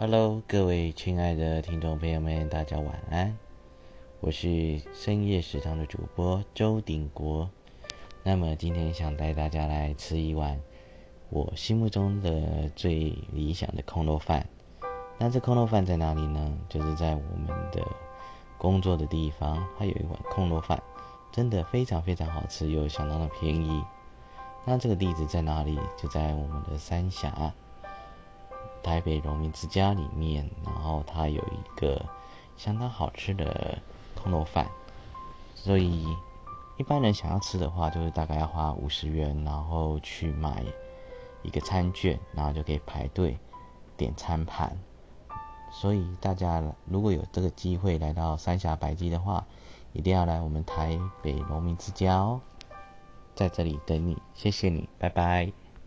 Hello，各位亲爱的听众朋友们，大家晚安。我是深夜食堂的主播周鼎国。那么今天想带大家来吃一碗我心目中的最理想的空肉饭。那这空肉饭在哪里呢？就是在我们的工作的地方，它有一碗空肉饭，真的非常非常好吃，又相当的便宜。那这个地址在哪里？就在我们的三峡。台北荣民之家里面，然后它有一个相当好吃的空肉饭，所以一般人想要吃的话，就是大概要花五十元，然后去买一个餐券，然后就可以排队点餐盘。所以大家如果有这个机会来到三峡白鸡的话，一定要来我们台北农民之家哦，在这里等你，谢谢你，拜拜。